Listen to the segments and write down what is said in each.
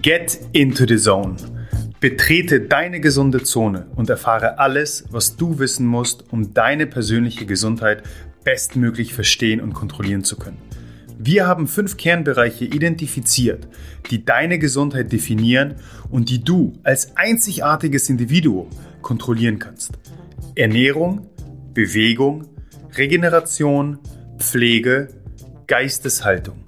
Get into the zone. Betrete deine gesunde Zone und erfahre alles, was du wissen musst, um deine persönliche Gesundheit bestmöglich verstehen und kontrollieren zu können. Wir haben fünf Kernbereiche identifiziert, die deine Gesundheit definieren und die du als einzigartiges Individuum kontrollieren kannst. Ernährung, Bewegung, Regeneration, Pflege, Geisteshaltung.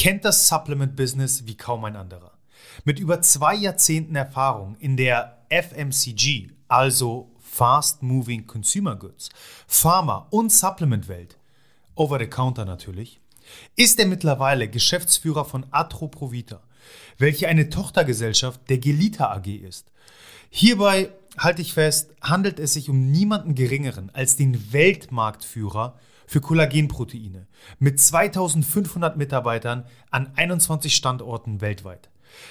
kennt das Supplement-Business wie kaum ein anderer. Mit über zwei Jahrzehnten Erfahrung in der FMCG, also Fast Moving Consumer Goods, Pharma- und Supplement-Welt, over the counter natürlich, ist er mittlerweile Geschäftsführer von Atroprovita, welche eine Tochtergesellschaft der Gelita AG ist. Hierbei halte ich fest, handelt es sich um niemanden geringeren als den Weltmarktführer für Kollagenproteine mit 2500 Mitarbeitern an 21 Standorten weltweit.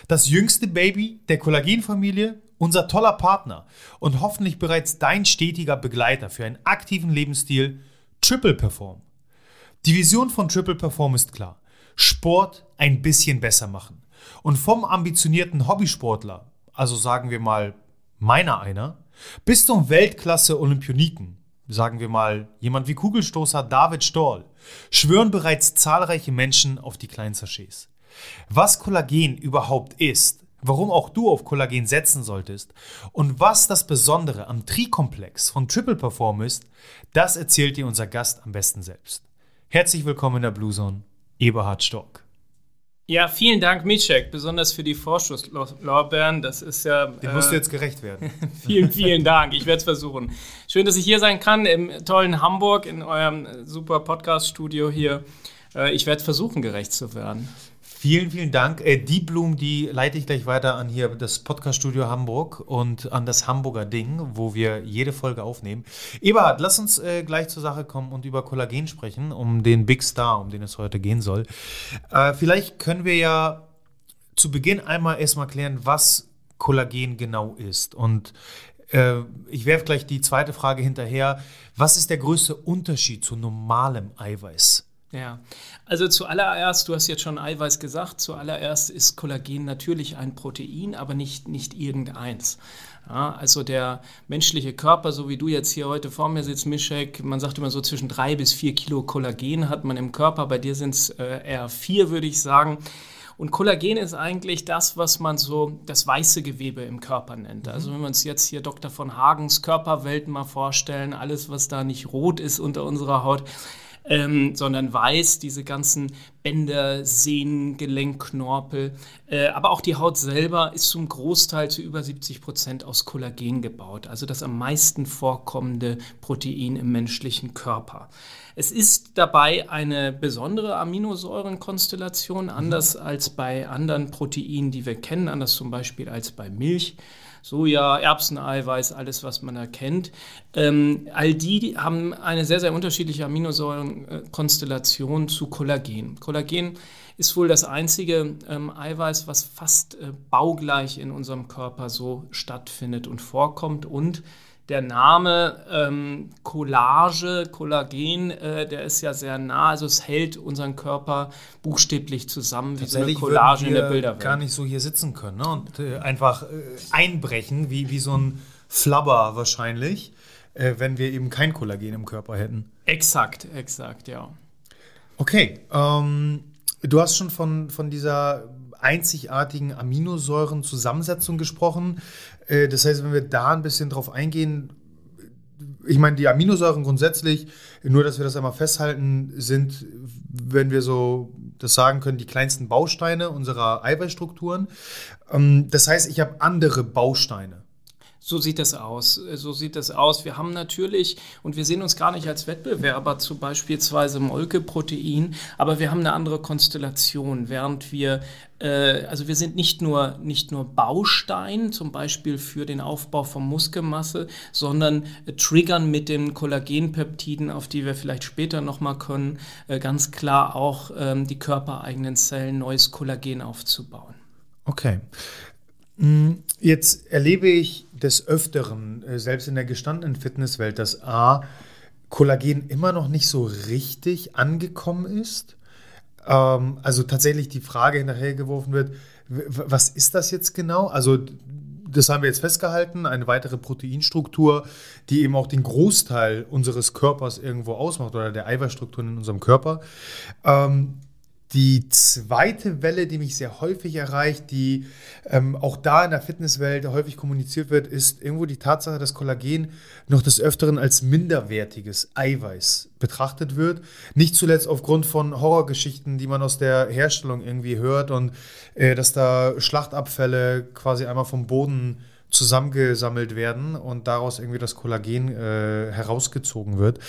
Das jüngste Baby der Kollagenfamilie, unser toller Partner und hoffentlich bereits dein stetiger Begleiter für einen aktiven Lebensstil, Triple Perform. Die Vision von Triple Perform ist klar. Sport ein bisschen besser machen. Und vom ambitionierten Hobbysportler, also sagen wir mal meiner einer, bis zum Weltklasse-Olympioniken, sagen wir mal, jemand wie Kugelstoßer David Stoll, schwören bereits zahlreiche Menschen auf die Kleinsachets. Was Kollagen überhaupt ist, warum auch du auf Kollagen setzen solltest und was das Besondere am Tri-Komplex von Triple Perform ist, das erzählt dir unser Gast am besten selbst. Herzlich willkommen in der Blue Zone, Eberhard Stock. Ja, vielen Dank, Mitschek, besonders für die Vorschusslorbeeren. Das ist ja. Dem musst du äh, jetzt gerecht werden. vielen, vielen Dank. Ich werde es versuchen. Schön, dass ich hier sein kann im tollen Hamburg, in eurem super Podcast-Studio hier. Äh, ich werde versuchen, gerecht zu werden. Vielen, vielen Dank. Äh, die Blumen, die leite ich gleich weiter an hier das Podcaststudio Hamburg und an das Hamburger Ding, wo wir jede Folge aufnehmen. Eberhard, lass uns äh, gleich zur Sache kommen und über Kollagen sprechen, um den Big Star, um den es heute gehen soll. Äh, vielleicht können wir ja zu Beginn einmal erstmal klären, was Kollagen genau ist. Und äh, ich werfe gleich die zweite Frage hinterher. Was ist der größte Unterschied zu normalem Eiweiß? Ja, also zuallererst, du hast jetzt schon Eiweiß gesagt, zuallererst ist Kollagen natürlich ein Protein, aber nicht, nicht irgendeins. Ja, also der menschliche Körper, so wie du jetzt hier heute vor mir sitzt, Mischek, man sagt immer so zwischen drei bis vier Kilo Kollagen hat man im Körper, bei dir sind es äh, eher vier, würde ich sagen. Und Kollagen ist eigentlich das, was man so das weiße Gewebe im Körper nennt. Mhm. Also wenn wir uns jetzt hier Dr. von Hagens Körperwelt mal vorstellen, alles, was da nicht rot ist unter unserer Haut, ähm, sondern weiß, diese ganzen Bänder, Sehnen, Gelenk, Knorpel. Äh, aber auch die Haut selber ist zum Großteil zu über 70 Prozent aus Kollagen gebaut, also das am meisten vorkommende Protein im menschlichen Körper. Es ist dabei eine besondere Aminosäurenkonstellation, anders mhm. als bei anderen Proteinen, die wir kennen, anders zum Beispiel als bei Milch. Soja, Erbseneiweiß, alles, was man erkennt. Ähm, all die haben eine sehr, sehr unterschiedliche Aminosäurenkonstellation zu Kollagen. Kollagen ist wohl das einzige ähm, Eiweiß, was fast äh, baugleich in unserem Körper so stattfindet und vorkommt und der Name ähm, Collage, Kollagen, äh, der ist ja sehr nah. Also es hält unseren Körper buchstäblich zusammen wie so eine Collage in der Bilderwelt. gar nicht so hier sitzen können ne? und äh, einfach äh, einbrechen, wie, wie so ein Flabber wahrscheinlich, äh, wenn wir eben kein Kollagen im Körper hätten. Exakt, exakt, ja. Okay, ähm, du hast schon von, von dieser einzigartigen Aminosäurenzusammensetzung gesprochen. Äh, das heißt, wenn wir da ein bisschen drauf eingehen, ich meine, die Aminosäuren grundsätzlich, nur dass wir das einmal festhalten, sind, wenn wir so das sagen können, die kleinsten Bausteine unserer Eiweißstrukturen. Ähm, das heißt, ich habe andere Bausteine. So sieht das aus. So sieht das aus. Wir haben natürlich, und wir sehen uns gar nicht als Wettbewerber zu beispielsweise Molkeprotein, aber wir haben eine andere Konstellation, während wir äh, also wir sind nicht nur, nicht nur Baustein, zum Beispiel für den Aufbau von Muskelmasse, sondern äh, triggern mit den Kollagenpeptiden, auf die wir vielleicht später nochmal können, äh, ganz klar auch ähm, die körpereigenen Zellen, neues Kollagen aufzubauen. Okay. Mm, jetzt erlebe ich des Öfteren, selbst in der gestandenen Fitnesswelt, dass A, Kollagen immer noch nicht so richtig angekommen ist ähm, also tatsächlich die Frage hinterhergeworfen wird, was ist das jetzt genau? Also das haben wir jetzt festgehalten, eine weitere Proteinstruktur, die eben auch den Großteil unseres Körpers irgendwo ausmacht oder der Eiweißstrukturen in unserem Körper. Ähm, die zweite Welle, die mich sehr häufig erreicht, die ähm, auch da in der Fitnesswelt häufig kommuniziert wird, ist irgendwo die Tatsache, dass Kollagen noch des Öfteren als minderwertiges Eiweiß betrachtet wird. Nicht zuletzt aufgrund von Horrorgeschichten, die man aus der Herstellung irgendwie hört und äh, dass da Schlachtabfälle quasi einmal vom Boden zusammengesammelt werden und daraus irgendwie das Kollagen äh, herausgezogen wird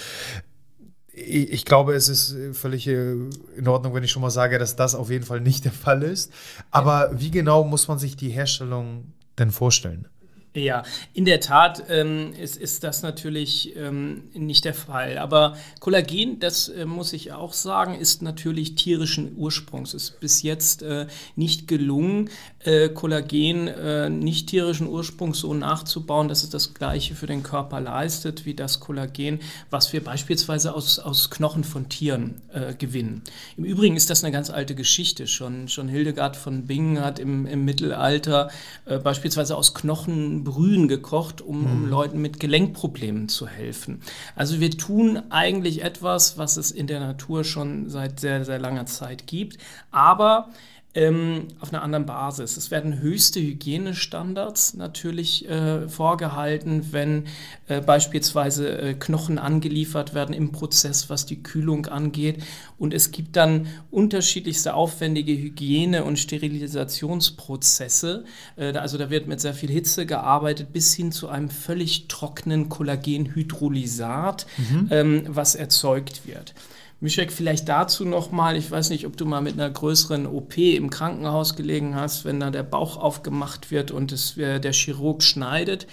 ich glaube, es ist völlig äh, in Ordnung, wenn ich schon mal sage, dass das auf jeden Fall nicht der Fall ist. Aber wie genau muss man sich die Herstellung denn vorstellen? Ja, in der Tat ähm, ist, ist das natürlich ähm, nicht der Fall. Aber Kollagen, das äh, muss ich auch sagen, ist natürlich tierischen Ursprungs. Es ist bis jetzt äh, nicht gelungen, äh, Kollagen äh, nicht tierischen Ursprungs so nachzubauen, dass es das Gleiche für den Körper leistet, wie das Kollagen, was wir beispielsweise aus, aus Knochen von Tieren äh, gewinnen. Im Übrigen ist das eine ganz alte Geschichte. Schon, schon Hildegard von Bingen hat im, im Mittelalter äh, beispielsweise aus Knochen Brühen gekocht, um, um mhm. Leuten mit Gelenkproblemen zu helfen. Also wir tun eigentlich etwas, was es in der Natur schon seit sehr, sehr langer Zeit gibt, aber ähm, auf einer anderen Basis. Es werden höchste Hygienestandards natürlich äh, vorgehalten, wenn äh, beispielsweise äh, Knochen angeliefert werden im Prozess, was die Kühlung angeht. Und es gibt dann unterschiedlichste aufwendige Hygiene- und Sterilisationsprozesse. Äh, also da wird mit sehr viel Hitze gearbeitet, bis hin zu einem völlig trockenen Kollagenhydrolysat, mhm. ähm, was erzeugt wird. Mischek, vielleicht dazu nochmal, ich weiß nicht, ob du mal mit einer größeren OP im Krankenhaus gelegen hast, wenn da der Bauch aufgemacht wird und es, äh, der Chirurg schneidet.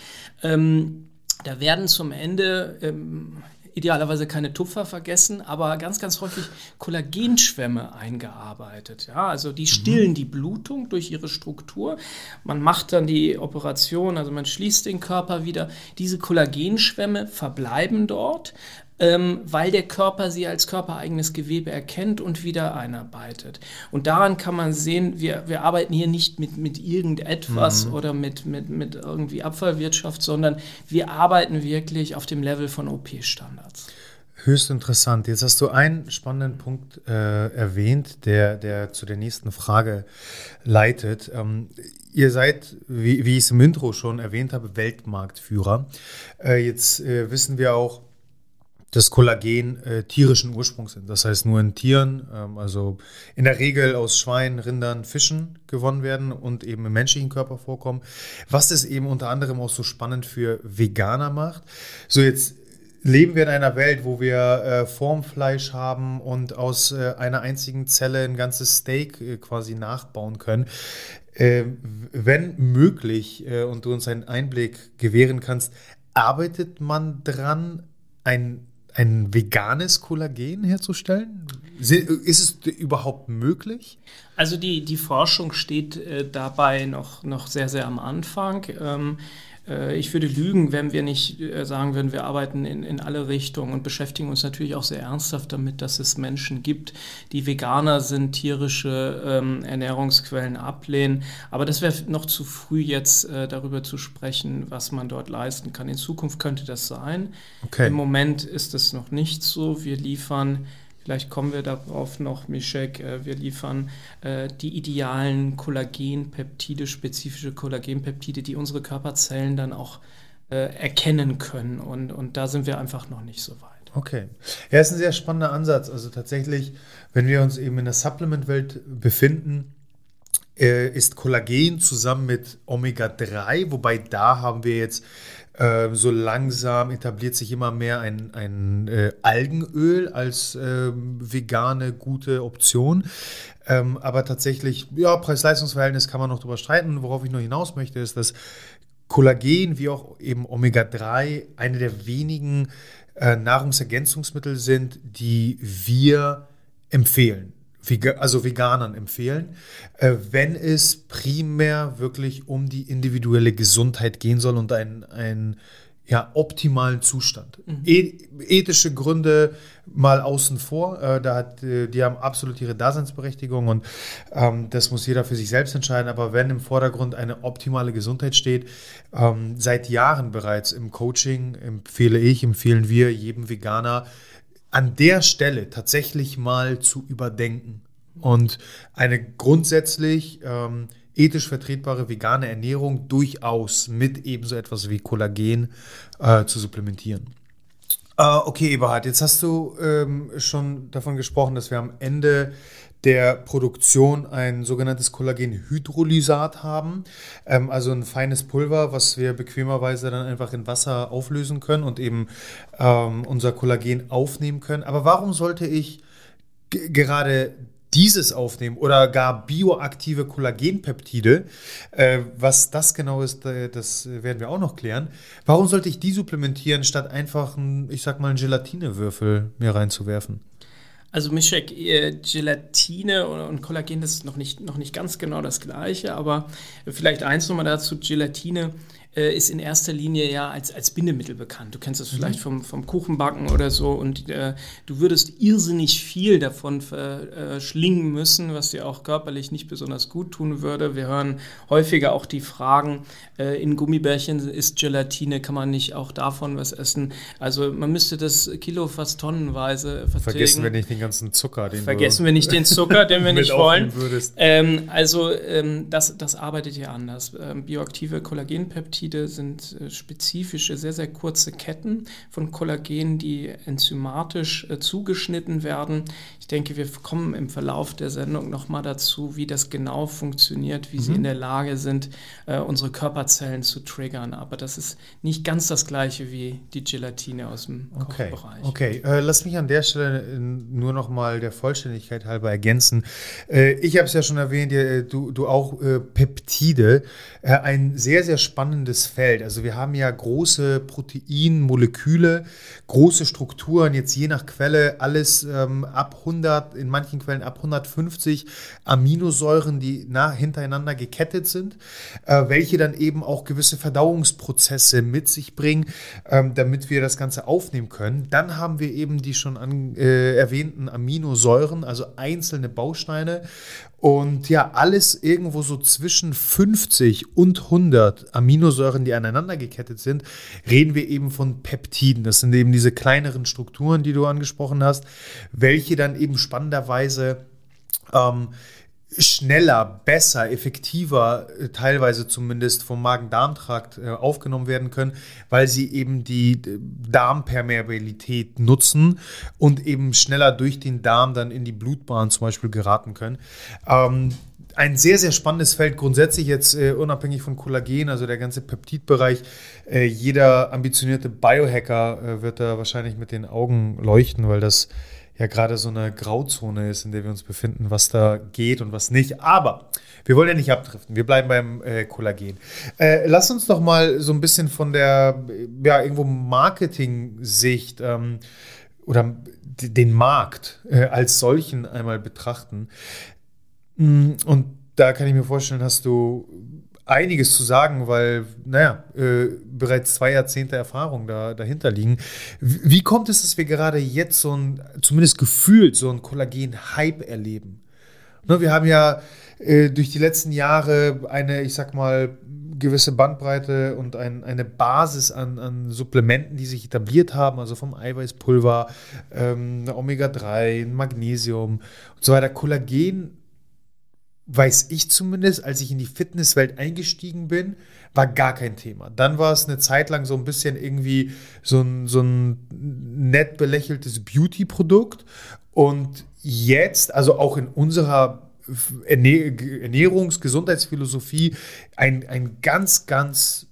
Ähm, da werden zum Ende ähm, idealerweise keine Tupfer vergessen, aber ganz, ganz häufig Kollagenschwämme eingearbeitet. Ja, also die stillen mhm. die Blutung durch ihre Struktur. Man macht dann die Operation, also man schließt den Körper wieder. Diese Kollagenschwämme verbleiben dort, ähm, weil der Körper sie als körpereigenes Gewebe erkennt und wieder einarbeitet. Und daran kann man sehen, wir, wir arbeiten hier nicht mit, mit irgendetwas mhm. oder mit, mit, mit irgendwie Abfallwirtschaft, sondern wir arbeiten wirklich auf dem Level von OP-Standards. Höchst interessant. Jetzt hast du einen spannenden Punkt äh, erwähnt, der, der zu der nächsten Frage leitet. Ähm, ihr seid, wie, wie ich es im Intro schon erwähnt habe, Weltmarktführer. Äh, jetzt äh, wissen wir auch, dass Kollagen äh, tierischen Ursprungs sind. Das heißt nur in Tieren, ähm, also in der Regel aus Schweinen, Rindern, Fischen gewonnen werden und eben im menschlichen Körper vorkommen. Was es eben unter anderem auch so spannend für Veganer macht. So jetzt leben wir in einer Welt, wo wir äh, Formfleisch haben und aus äh, einer einzigen Zelle ein ganzes Steak äh, quasi nachbauen können. Ähm, wenn möglich äh, und du uns einen Einblick gewähren kannst, arbeitet man dran, ein ein veganes Kollagen herzustellen? Ist es überhaupt möglich? Also die, die Forschung steht äh, dabei noch, noch sehr, sehr am Anfang. Ähm, äh, ich würde lügen, wenn wir nicht äh, sagen würden, wir arbeiten in, in alle Richtungen und beschäftigen uns natürlich auch sehr ernsthaft damit, dass es Menschen gibt, die Veganer sind, tierische ähm, Ernährungsquellen ablehnen. Aber das wäre noch zu früh jetzt äh, darüber zu sprechen, was man dort leisten kann. In Zukunft könnte das sein. Okay. Im Moment ist es noch nicht so. Wir liefern Vielleicht kommen wir darauf noch, Mischek. Äh, wir liefern äh, die idealen Kollagenpeptide, spezifische Kollagenpeptide, die unsere Körperzellen dann auch äh, erkennen können. Und, und da sind wir einfach noch nicht so weit. Okay. Ja, ist ein sehr spannender Ansatz. Also tatsächlich, wenn wir uns eben in der Supplement-Welt befinden, ist Kollagen zusammen mit Omega-3, wobei da haben wir jetzt äh, so langsam etabliert sich immer mehr ein, ein äh, Algenöl als äh, vegane gute Option. Ähm, aber tatsächlich, ja, Preis-Leistungs-Verhältnis kann man noch drüber streiten. Worauf ich nur hinaus möchte, ist, dass Kollagen wie auch eben Omega-3 eine der wenigen äh, Nahrungsergänzungsmittel sind, die wir empfehlen also Veganern empfehlen, äh, wenn es primär wirklich um die individuelle Gesundheit gehen soll und einen, einen ja, optimalen Zustand. Mhm. E ethische Gründe mal außen vor, äh, da hat, äh, die haben absolut ihre Daseinsberechtigung und ähm, das muss jeder für sich selbst entscheiden. Aber wenn im Vordergrund eine optimale Gesundheit steht, ähm, seit Jahren bereits im Coaching empfehle ich, empfehlen wir jedem Veganer, an der Stelle tatsächlich mal zu überdenken und eine grundsätzlich ähm, ethisch vertretbare vegane Ernährung durchaus mit ebenso etwas wie Kollagen äh, zu supplementieren. Äh, okay, Eberhard, jetzt hast du ähm, schon davon gesprochen, dass wir am Ende der Produktion ein sogenanntes Kollagenhydrolysat haben. Ähm, also ein feines Pulver, was wir bequemerweise dann einfach in Wasser auflösen können und eben ähm, unser Kollagen aufnehmen können. Aber warum sollte ich gerade dieses aufnehmen oder gar bioaktive Kollagenpeptide. Äh, was das genau ist, äh, das werden wir auch noch klären. Warum sollte ich die supplementieren, statt einfach, ein, ich sag mal, einen Gelatinewürfel mir reinzuwerfen? Also Mischek, äh, Gelatine und Kollagen, das ist noch nicht, noch nicht ganz genau das gleiche, aber vielleicht eins nochmal dazu, Gelatine äh, ist in erster Linie ja als, als Bindemittel bekannt. Du kennst das mhm. vielleicht vom, vom Kuchenbacken oder so und äh, du würdest irrsinnig viel davon verschlingen müssen, was dir auch körperlich nicht besonders gut tun würde. Wir hören häufiger auch die Fragen, äh, in Gummibärchen ist Gelatine, kann man nicht auch davon was essen? Also man müsste das Kilo fast tonnenweise verträgen. Vergessen wir nicht den ganzen Zucker, den Vergessen wir nicht den Zucker, den wir nicht wollen. Ähm, also ähm, das, das arbeitet hier anders. Ähm, bioaktive Kollagenpeptide Peptide sind äh, spezifische, sehr, sehr kurze Ketten von Kollagen, die enzymatisch äh, zugeschnitten werden. Ich denke, wir kommen im Verlauf der Sendung nochmal dazu, wie das genau funktioniert, wie mhm. sie in der Lage sind, äh, unsere Körperzellen zu triggern. Aber das ist nicht ganz das gleiche wie die Gelatine aus dem okay. Kochbereich. Okay, äh, lass mich an der Stelle nur nochmal der Vollständigkeit halber ergänzen. Äh, ich habe es ja schon erwähnt, du, du auch Peptide. ein sehr, sehr spannendes weites Feld. Also wir haben ja große Proteinmoleküle, große Strukturen, jetzt je nach Quelle alles ähm, ab 100, in manchen Quellen ab 150 Aminosäuren, die nah, hintereinander gekettet sind, äh, welche dann eben auch gewisse Verdauungsprozesse mit sich bringen, ähm, damit wir das Ganze aufnehmen können. Dann haben wir eben die schon an, äh, erwähnten Aminosäuren, also einzelne Bausteine und ja, alles irgendwo so zwischen 50 und 100 Aminosäuren, die aneinander gekettet sind, reden wir eben von Peptiden. Das sind eben diese kleineren Strukturen, die du angesprochen hast, welche dann eben spannenderweise ähm, schneller, besser, effektiver, äh, teilweise zumindest vom Magen-Darm-Trakt äh, aufgenommen werden können, weil sie eben die Darmpermeabilität nutzen und eben schneller durch den Darm dann in die Blutbahn zum Beispiel geraten können. Ähm, ein sehr, sehr spannendes Feld, grundsätzlich jetzt äh, unabhängig von Kollagen, also der ganze Peptidbereich. Äh, jeder ambitionierte Biohacker äh, wird da wahrscheinlich mit den Augen leuchten, weil das ja gerade so eine Grauzone ist, in der wir uns befinden, was da geht und was nicht. Aber wir wollen ja nicht abdriften. Wir bleiben beim äh, Kollagen. Äh, lass uns doch mal so ein bisschen von der ja irgendwo Marketing-Sicht ähm, oder den Markt äh, als solchen einmal betrachten. Mm, und da kann ich mir vorstellen, hast du einiges zu sagen, weil, naja, äh, bereits zwei Jahrzehnte Erfahrung da, dahinter liegen. Wie kommt es, dass wir gerade jetzt so ein, zumindest gefühlt, so ein Kollagen-Hype erleben? Ne, wir haben ja äh, durch die letzten Jahre eine, ich sag mal, gewisse Bandbreite und ein, eine Basis an, an Supplementen, die sich etabliert haben, also vom Eiweißpulver, ähm, Omega-3, Magnesium und so weiter. Kollagen weiß ich zumindest, als ich in die Fitnesswelt eingestiegen bin, war gar kein Thema. Dann war es eine Zeit lang so ein bisschen irgendwie so ein, so ein nett belächeltes Beauty-Produkt. Und jetzt, also auch in unserer Ernährungs-, Gesundheitsphilosophie ein, ein ganz, ganz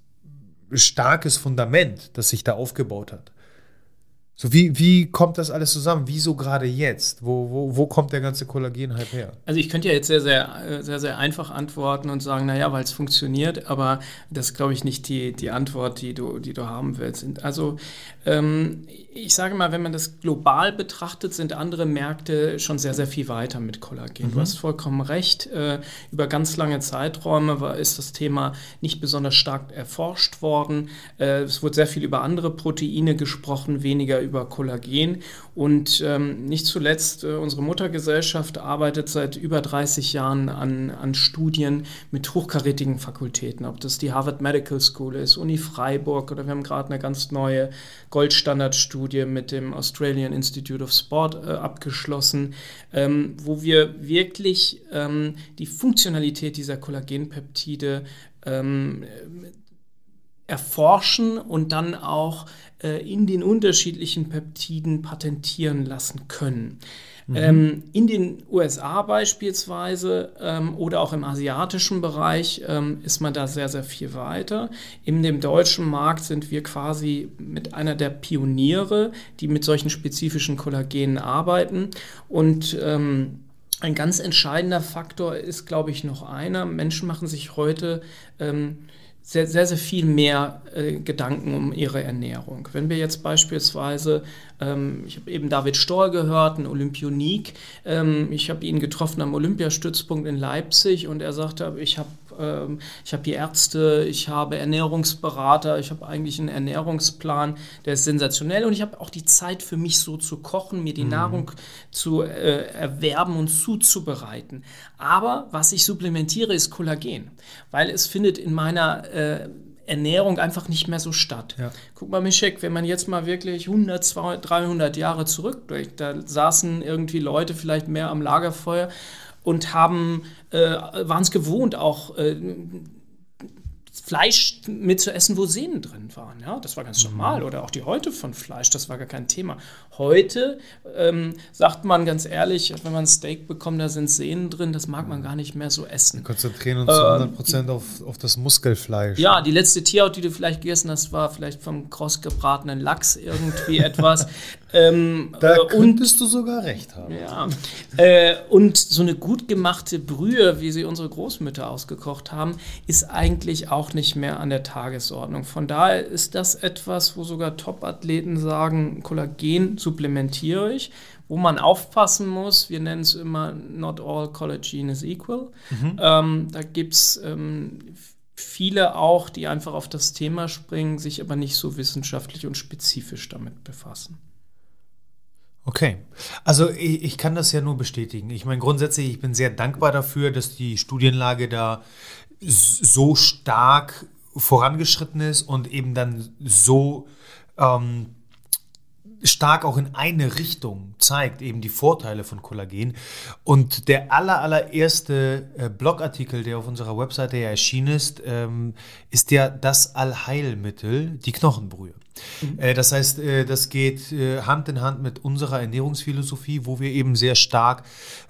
starkes Fundament, das sich da aufgebaut hat. So, wie, wie kommt das alles zusammen? Wieso gerade jetzt? Wo, wo, wo kommt der ganze Kollagen-Hype her? Also ich könnte ja jetzt sehr, sehr, sehr, sehr einfach antworten und sagen, naja, weil es funktioniert, aber das ist, glaube ich, nicht die, die Antwort, die du, die du haben willst. Also ähm, ich sage mal, wenn man das global betrachtet, sind andere Märkte schon sehr, sehr viel weiter mit Kollagen. Mhm. Du hast vollkommen recht. Äh, über ganz lange Zeiträume war, ist das Thema nicht besonders stark erforscht worden. Äh, es wurde sehr viel über andere Proteine gesprochen, weniger über Kollagen. Und ähm, nicht zuletzt, äh, unsere Muttergesellschaft arbeitet seit über 30 Jahren an, an Studien mit hochkarätigen Fakultäten, ob das die Harvard Medical School ist, Uni Freiburg oder wir haben gerade eine ganz neue Goldstandardstudie mit dem Australian Institute of Sport äh, abgeschlossen, ähm, wo wir wirklich ähm, die Funktionalität dieser Kollagenpeptide ähm, erforschen und dann auch in den unterschiedlichen Peptiden patentieren lassen können. Mhm. Ähm, in den USA beispielsweise ähm, oder auch im asiatischen Bereich ähm, ist man da sehr, sehr viel weiter. In dem deutschen Markt sind wir quasi mit einer der Pioniere, die mit solchen spezifischen Kollagenen arbeiten und ähm, ein ganz entscheidender Faktor ist, glaube ich, noch einer. Menschen machen sich heute ähm, sehr, sehr, sehr viel mehr äh, Gedanken um ihre Ernährung. Wenn wir jetzt beispielsweise, ähm, ich habe eben David Storr gehört, ein Olympionik, ähm, ich habe ihn getroffen am Olympiastützpunkt in Leipzig und er sagte, ich habe ähm, ich habe die Ärzte, ich habe Ernährungsberater, ich habe eigentlich einen Ernährungsplan, der ist sensationell und ich habe auch die Zeit für mich so zu kochen, mir die mhm. Nahrung zu äh, erwerben und zuzubereiten. Aber was ich supplementiere, ist Kollagen, weil es findet in meiner äh, Ernährung einfach nicht mehr so statt. Ja. Guck mal, Mischek, wenn man jetzt mal wirklich 100, 200, 300 Jahre zurückblickt, da saßen irgendwie Leute vielleicht mehr am Lagerfeuer und haben, waren es gewohnt, auch äh, Fleisch mitzuessen, wo Sehnen drin waren. Ja, das war ganz mhm. normal. Oder auch die Häute von Fleisch, das war gar kein Thema. Heute ähm, sagt man ganz ehrlich, wenn man ein Steak bekommt, da sind Sehnen drin, das mag man gar nicht mehr so essen. Wir konzentrieren uns äh, zu 100 Prozent auf, auf das Muskelfleisch. Ja, die letzte Tierhaut, die du vielleicht gegessen hast, war vielleicht vom kross gebratenen Lachs irgendwie etwas. Ähm, da äh, könntest und, du sogar recht haben. Ja. Äh, und so eine gut gemachte Brühe, wie sie unsere Großmütter ausgekocht haben, ist eigentlich auch nicht mehr an der Tagesordnung. Von daher ist das etwas, wo sogar Top-Athleten sagen, Kollagen supplementiere ich. Wo man aufpassen muss, wir nennen es immer not all collagen is equal. Mhm. Ähm, da gibt es ähm, viele auch, die einfach auf das Thema springen, sich aber nicht so wissenschaftlich und spezifisch damit befassen. Okay, also ich, ich, kann das ja nur bestätigen. Ich meine, grundsätzlich, ich bin sehr dankbar dafür, dass die Studienlage da so stark vorangeschritten ist und eben dann so ähm, stark auch in eine Richtung zeigt, eben die Vorteile von Kollagen. Und der aller, allererste äh, Blogartikel, der auf unserer Webseite ja erschienen ist, ähm, ist ja das Allheilmittel, die Knochenbrühe. Mhm. Äh, das heißt, äh, das geht äh, Hand in Hand mit unserer Ernährungsphilosophie, wo wir eben sehr stark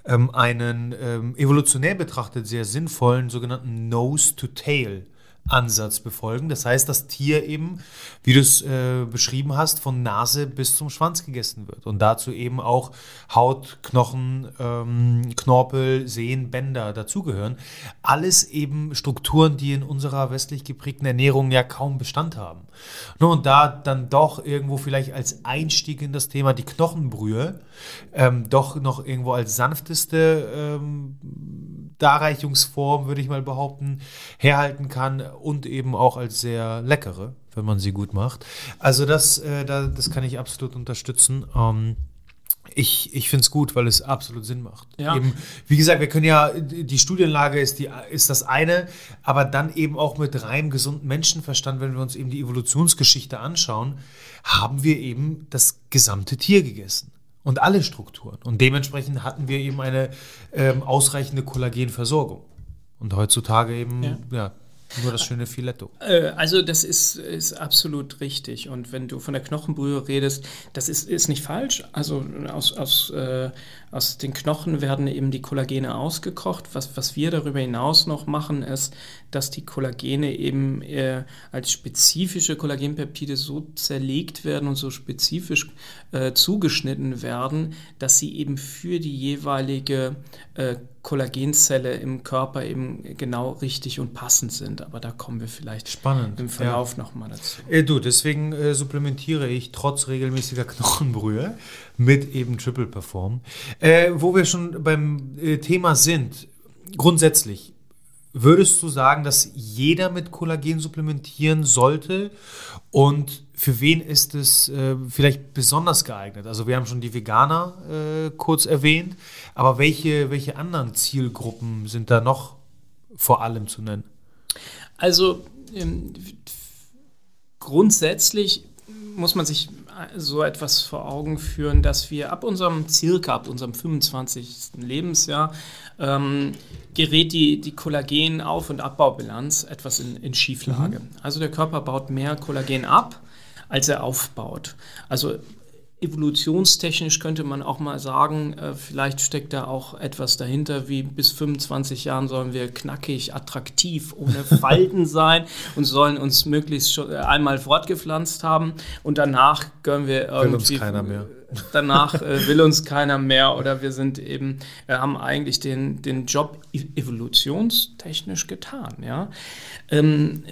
ähm, einen ähm, evolutionär betrachtet sehr sinnvollen sogenannten Nose-to-Tail Ansatz befolgen. Das heißt, das Tier eben, wie du es äh, beschrieben hast, von Nase bis zum Schwanz gegessen wird. Und dazu eben auch Haut, Knochen, ähm, Knorpel, Sehnen, Bänder dazugehören. Alles eben Strukturen, die in unserer westlich geprägten Ernährung ja kaum Bestand haben. Ne, und da dann doch irgendwo vielleicht als Einstieg in das Thema die Knochenbrühe ähm, doch noch irgendwo als sanfteste ähm, Darreichungsform, würde ich mal behaupten, herhalten kann und eben auch als sehr leckere, wenn man sie gut macht. Also das, äh, das kann ich absolut unterstützen. Ähm, ich, ich finde es gut, weil es absolut Sinn macht. Ja. Eben, wie gesagt, wir können ja, die Studienlage ist, die, ist das eine, aber dann eben auch mit rein gesundem Menschenverstand, wenn wir uns eben die Evolutionsgeschichte anschauen, haben wir eben das gesamte Tier gegessen und alle Strukturen. Und dementsprechend hatten wir eben eine ähm, ausreichende Kollagenversorgung. Und heutzutage eben, ja. ja. Nur das schöne Filetto. Äh, also das ist, ist absolut richtig. Und wenn du von der Knochenbrühe redest, das ist, ist nicht falsch. Also aus, aus, äh, aus den Knochen werden eben die Kollagene ausgekocht. Was, was wir darüber hinaus noch machen, ist, dass die Kollagene eben äh, als spezifische Kollagenpeptide so zerlegt werden und so spezifisch äh, zugeschnitten werden, dass sie eben für die jeweilige äh, Kollagenzelle im Körper eben genau richtig und passend sind. Aber da kommen wir vielleicht Spannend, im Verlauf ja. nochmal dazu. Äh, du, deswegen äh, supplementiere ich trotz regelmäßiger Knochenbrühe mit eben Triple Perform. Äh, wo wir schon beim äh, Thema sind, grundsätzlich, würdest du sagen, dass jeder mit Kollagen supplementieren sollte? Und für wen ist es äh, vielleicht besonders geeignet? Also wir haben schon die Veganer äh, kurz erwähnt, aber welche, welche anderen Zielgruppen sind da noch vor allem zu nennen? Also ähm, grundsätzlich muss man sich so etwas vor Augen führen, dass wir ab unserem circa ab unserem 25. Lebensjahr ähm, gerät die, die Kollagen-Auf- und Abbaubilanz etwas in, in Schieflage. Mhm. Also der Körper baut mehr Kollagen ab, als er aufbaut. Also evolutionstechnisch könnte man auch mal sagen, äh, vielleicht steckt da auch etwas dahinter, wie bis 25 Jahren sollen wir knackig, attraktiv, ohne Falten sein und sollen uns möglichst schon äh, einmal fortgepflanzt haben und danach gönnen wir irgendwie... Will uns keiner mehr. Danach äh, will uns keiner mehr oder wir sind eben, wir haben eigentlich den, den Job e-, evolutionstechnisch getan, ja. Ähm,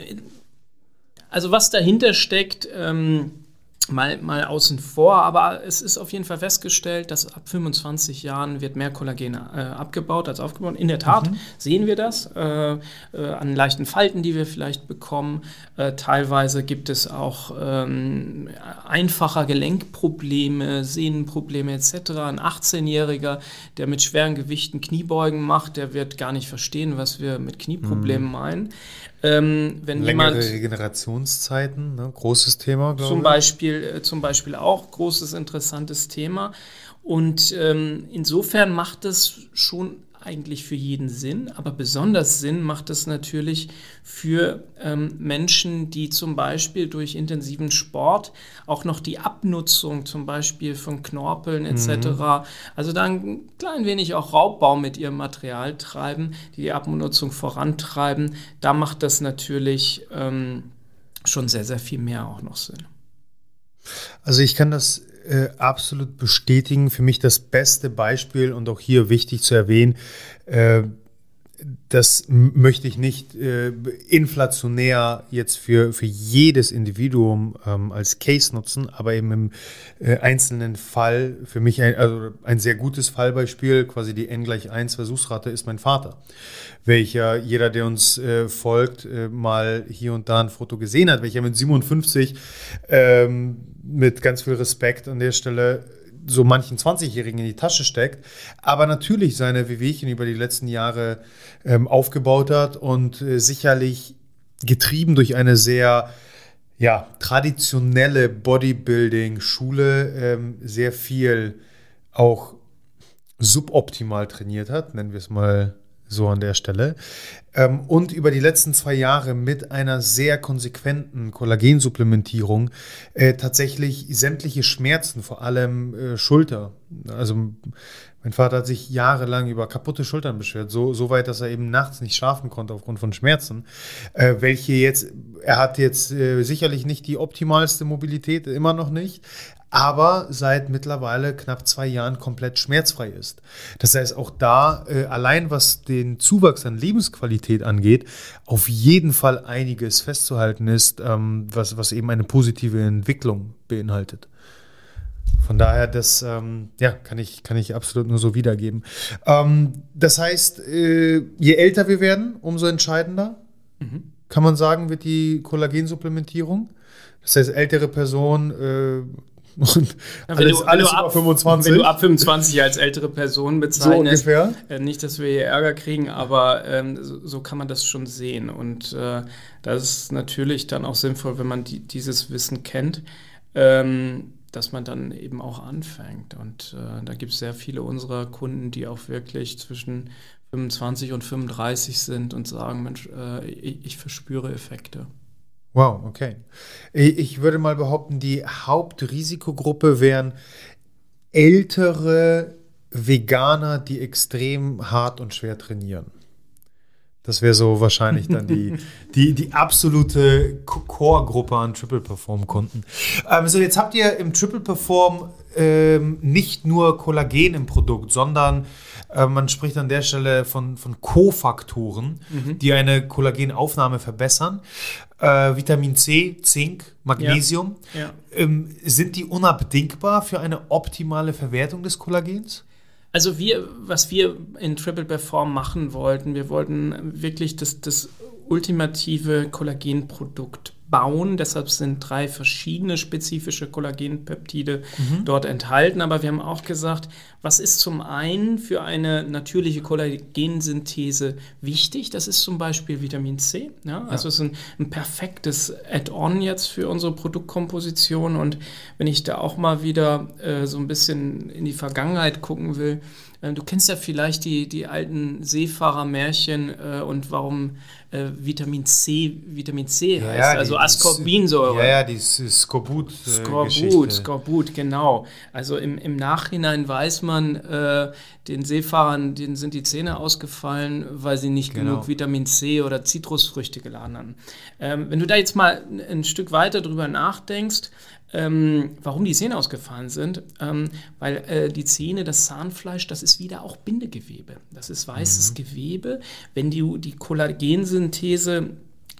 also was dahinter steckt, ähm, mal, mal außen vor, aber es ist auf jeden Fall festgestellt, dass ab 25 Jahren wird mehr Kollagen äh, abgebaut als aufgebaut. In der Tat mhm. sehen wir das äh, äh, an leichten Falten, die wir vielleicht bekommen. Äh, teilweise gibt es auch ähm, einfacher Gelenkprobleme, Sehnenprobleme etc. Ein 18-Jähriger, der mit schweren Gewichten Kniebeugen macht, der wird gar nicht verstehen, was wir mit Knieproblemen mhm. meinen. Ähm, wenn Längere jemand, Regenerationszeiten, ne? großes Thema, glaube zum ich. Beispiel, äh, zum Beispiel auch großes, interessantes Thema. Und ähm, insofern macht es schon eigentlich für jeden Sinn, aber besonders Sinn macht es natürlich für ähm, Menschen, die zum Beispiel durch intensiven Sport auch noch die Abnutzung zum Beispiel von Knorpeln etc., mhm. also da ein klein wenig auch Raubbau mit ihrem Material treiben, die die Abnutzung vorantreiben. Da macht das natürlich ähm, schon sehr, sehr viel mehr auch noch Sinn. Also ich kann das äh, absolut bestätigen. Für mich das beste Beispiel und auch hier wichtig zu erwähnen, äh, das möchte ich nicht äh, inflationär jetzt für, für jedes Individuum ähm, als Case nutzen, aber eben im äh, einzelnen Fall für mich ein, also ein sehr gutes Fallbeispiel, quasi die n gleich 1 Versuchsrate ist mein Vater, welcher jeder, der uns äh, folgt, äh, mal hier und da ein Foto gesehen hat, welcher mit 57 ähm, mit ganz viel Respekt an der Stelle so manchen 20-Jährigen in die Tasche steckt, aber natürlich seine Wehwehchen über die letzten Jahre ähm, aufgebaut hat und äh, sicherlich getrieben durch eine sehr ja, traditionelle Bodybuilding-Schule ähm, sehr viel auch suboptimal trainiert hat, nennen wir es mal so an der Stelle. Ähm, und über die letzten zwei Jahre mit einer sehr konsequenten Kollagensupplementierung äh, tatsächlich sämtliche Schmerzen, vor allem äh, Schulter. Also mein Vater hat sich jahrelang über kaputte Schultern beschwert, so, so weit, dass er eben nachts nicht schlafen konnte aufgrund von Schmerzen, äh, welche jetzt, er hat jetzt äh, sicherlich nicht die optimalste Mobilität, immer noch nicht, aber seit mittlerweile knapp zwei Jahren komplett schmerzfrei ist. Das heißt, auch da, äh, allein was den Zuwachs an Lebensqualität angeht, auf jeden Fall einiges festzuhalten ist, ähm, was, was eben eine positive Entwicklung beinhaltet. Von daher, das ähm, ja, kann, ich, kann ich absolut nur so wiedergeben. Ähm, das heißt, äh, je älter wir werden, umso entscheidender, mhm. kann man sagen, wird die Kollagensupplementierung. Das heißt, ältere Personen, äh, und ja, alles, du, alles ab, 25. Wenn du ab 25 als ältere Person bezeichnest, so ungefähr. Äh, nicht, dass wir hier Ärger kriegen, aber ähm, so, so, kann man das schon sehen. Und äh, das ist natürlich dann auch sinnvoll, wenn man die, dieses Wissen kennt, ähm, dass man dann eben auch anfängt. Und äh, da gibt es sehr viele unserer Kunden, die auch wirklich zwischen 25 und 35 sind und sagen, Mensch, äh, ich, ich verspüre Effekte. Wow, okay. Ich würde mal behaupten, die Hauptrisikogruppe wären ältere Veganer, die extrem hart und schwer trainieren. Das wäre so wahrscheinlich dann die, die, die absolute Core-Gruppe an Triple Perform-Kunden. Ähm, so, jetzt habt ihr im Triple Perform ähm, nicht nur Kollagen im Produkt, sondern äh, man spricht an der Stelle von, von Kofaktoren, mhm. die eine Kollagenaufnahme verbessern. Äh, Vitamin C, Zink, Magnesium. Ja. Ja. Ähm, sind die unabdingbar für eine optimale Verwertung des Kollagens? Also wir, was wir in Triple Perform machen wollten, wir wollten wirklich das, das ultimative Kollagenprodukt bauen. Deshalb sind drei verschiedene spezifische Kollagenpeptide mhm. dort enthalten. Aber wir haben auch gesagt, was ist zum einen für eine natürliche Kollagensynthese wichtig? Das ist zum Beispiel Vitamin C. Ja? Also es ist ein, ein perfektes Add-on jetzt für unsere Produktkomposition. Und wenn ich da auch mal wieder äh, so ein bisschen in die Vergangenheit gucken will, Du kennst ja vielleicht die, die alten Seefahrermärchen äh, und warum äh, Vitamin C Vitamin C heißt, ja, also Ascorbinsäure. Ja, ja, die Skorbut. Äh, Skorbut, Skorbut, genau. Also im, im Nachhinein weiß man, äh, den Seefahrern denen sind die Zähne ausgefallen, weil sie nicht genau. genug Vitamin C oder Zitrusfrüchte geladen haben. Ähm, wenn du da jetzt mal ein Stück weiter drüber nachdenkst, ähm, warum die Zähne ausgefallen sind, ähm, weil äh, die Zähne, das Zahnfleisch, das ist wieder auch Bindegewebe. Das ist weißes mhm. Gewebe. Wenn die, die Kollagensynthese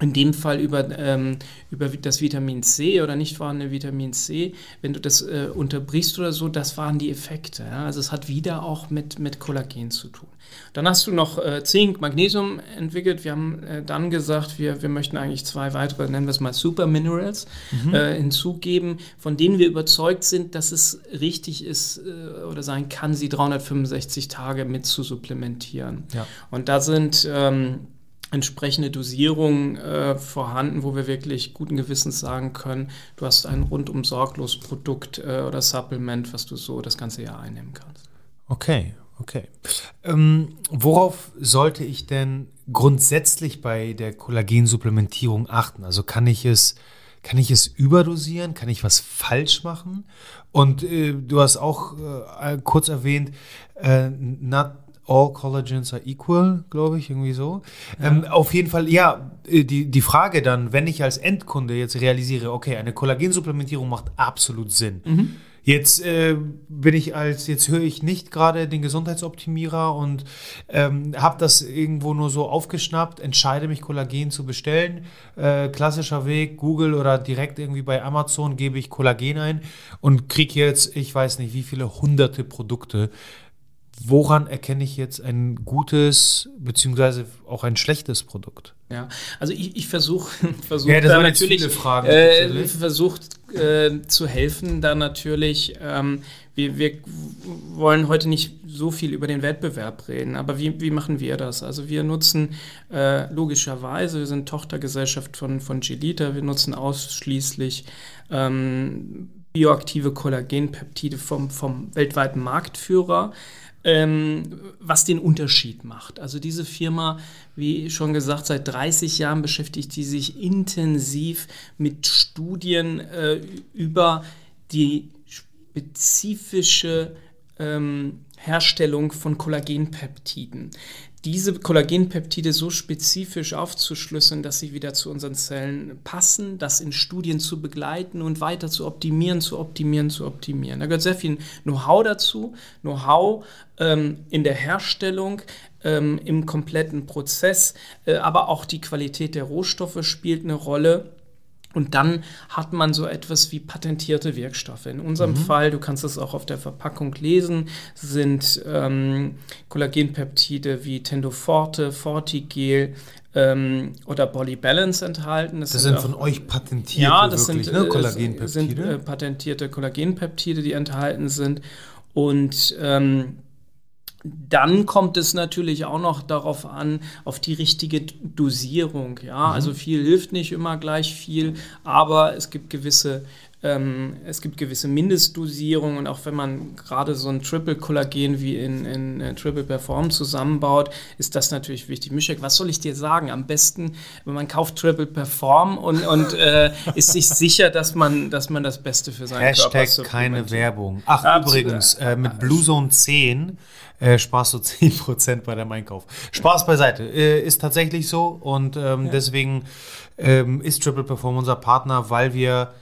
in dem Fall über, ähm, über das Vitamin C oder nicht vorhandene Vitamin C, wenn du das äh, unterbrichst oder so, das waren die Effekte. Ja? Also es hat wieder auch mit, mit Kollagen zu tun. Dann hast du noch äh, Zink, Magnesium entwickelt. Wir haben äh, dann gesagt, wir, wir möchten eigentlich zwei weitere, nennen wir es mal Super Minerals, mhm. Äh, hinzugeben, von denen wir überzeugt sind, dass es richtig ist äh, oder sein kann, sie 365 Tage mit zu supplementieren. Ja. Und da sind ähm, entsprechende Dosierungen äh, vorhanden, wo wir wirklich guten Gewissens sagen können, du hast ein rundum sorglos Produkt äh, oder Supplement, was du so das ganze Jahr einnehmen kannst. Okay, okay. Ähm, worauf sollte ich denn grundsätzlich bei der Kollagensupplementierung achten? Also kann ich es kann ich es überdosieren? Kann ich was falsch machen? Und äh, du hast auch äh, kurz erwähnt, äh, all collagens are equal, glaube ich, irgendwie so. Ja. Ähm, auf jeden Fall, ja, äh, die, die Frage dann, wenn ich als Endkunde jetzt realisiere, okay, eine Kollagensupplementierung macht absolut Sinn. Mhm. Jetzt äh, bin ich als, jetzt höre ich nicht gerade den Gesundheitsoptimierer und ähm, habe das irgendwo nur so aufgeschnappt, entscheide mich Kollagen zu bestellen. Äh, klassischer Weg, Google oder direkt irgendwie bei Amazon gebe ich Kollagen ein und kriege jetzt, ich weiß nicht, wie viele hunderte Produkte woran erkenne ich jetzt ein gutes beziehungsweise auch ein schlechtes Produkt? Ja, also ich, ich versuche versuch ja, da natürlich Fragen, äh, versucht äh, zu helfen, da natürlich. Ähm, wir, wir wollen heute nicht so viel über den Wettbewerb reden, aber wie, wie machen wir das? Also wir nutzen äh, logischerweise, wir sind Tochtergesellschaft von, von Gelita, wir nutzen ausschließlich ähm, bioaktive Kollagenpeptide vom, vom weltweiten Marktführer was den Unterschied macht. Also diese Firma, wie schon gesagt, seit 30 Jahren beschäftigt die sich intensiv mit Studien äh, über die spezifische ähm, Herstellung von Kollagenpeptiden diese Kollagenpeptide so spezifisch aufzuschlüsseln, dass sie wieder zu unseren Zellen passen, das in Studien zu begleiten und weiter zu optimieren, zu optimieren, zu optimieren. Da gehört sehr viel Know-how dazu, Know-how ähm, in der Herstellung, ähm, im kompletten Prozess, äh, aber auch die Qualität der Rohstoffe spielt eine Rolle. Und dann hat man so etwas wie patentierte Wirkstoffe. In unserem mhm. Fall, du kannst es auch auf der Verpackung lesen, sind ähm, Kollagenpeptide wie Tendoforte, Fortigel ähm, oder Body Balance enthalten. Das, das sind, sind auch, von euch patentierte ja, das wirklich, sind, ne? Kollagenpeptide. sind äh, patentierte Kollagenpeptide, die enthalten sind. Und ähm, dann kommt es natürlich auch noch darauf an, auf die richtige Dosierung. Ja, mhm. also viel hilft nicht immer gleich viel, aber es gibt gewisse ähm, es gibt gewisse Mindestdosierungen und auch wenn man gerade so ein Triple Kollagen wie in, in uh, Triple Perform zusammenbaut, ist das natürlich wichtig. Mischek, was soll ich dir sagen? Am besten, wenn man kauft Triple Perform und, und äh, ist sich sicher, dass man, dass man das Beste für seinen Hashtag Körper keine Werbung. Ach, Absolut. übrigens, äh, mit Blue Zone 10 äh, sparst du 10% bei deinem Einkauf. Spaß beiseite. Äh, ist tatsächlich so und ähm, deswegen ähm, ist Triple Perform unser Partner, weil wir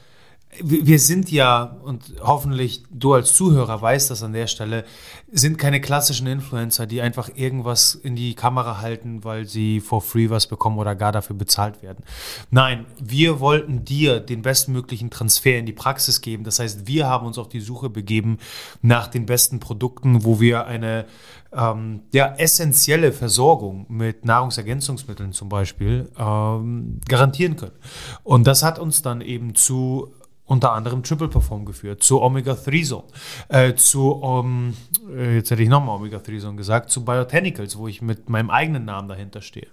wir sind ja, und hoffentlich du als Zuhörer weißt das an der Stelle, sind keine klassischen Influencer, die einfach irgendwas in die Kamera halten, weil sie for free was bekommen oder gar dafür bezahlt werden. Nein, wir wollten dir den bestmöglichen Transfer in die Praxis geben. Das heißt, wir haben uns auf die Suche begeben nach den besten Produkten, wo wir eine ähm, ja, essentielle Versorgung mit Nahrungsergänzungsmitteln zum Beispiel ähm, garantieren können. Und das hat uns dann eben zu unter anderem Triple Perform geführt, zu Omega-3 Zone, äh, zu, um, äh, jetzt hätte ich nochmal Omega-3 Zone gesagt, zu Biotanicals, wo ich mit meinem eigenen Namen dahinter stehe.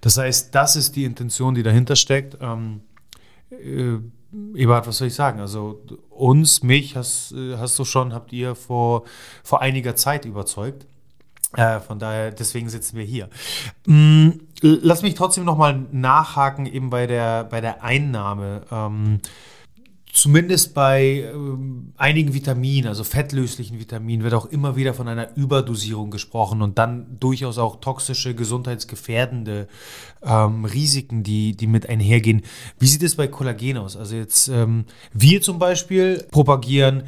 Das heißt, das ist die Intention, die dahinter steckt. Ähm, äh, Eberhard, was soll ich sagen? Also uns, mich hast, äh, hast du schon, habt ihr vor, vor einiger Zeit überzeugt. Äh, von daher, deswegen sitzen wir hier. Mm, lass mich trotzdem nochmal nachhaken, eben bei der, bei der Einnahme. Ähm, Zumindest bei ähm, einigen Vitaminen, also fettlöslichen Vitaminen, wird auch immer wieder von einer Überdosierung gesprochen und dann durchaus auch toxische, gesundheitsgefährdende ähm, Risiken, die, die mit einhergehen. Wie sieht es bei Kollagen aus? Also jetzt, ähm, wir zum Beispiel propagieren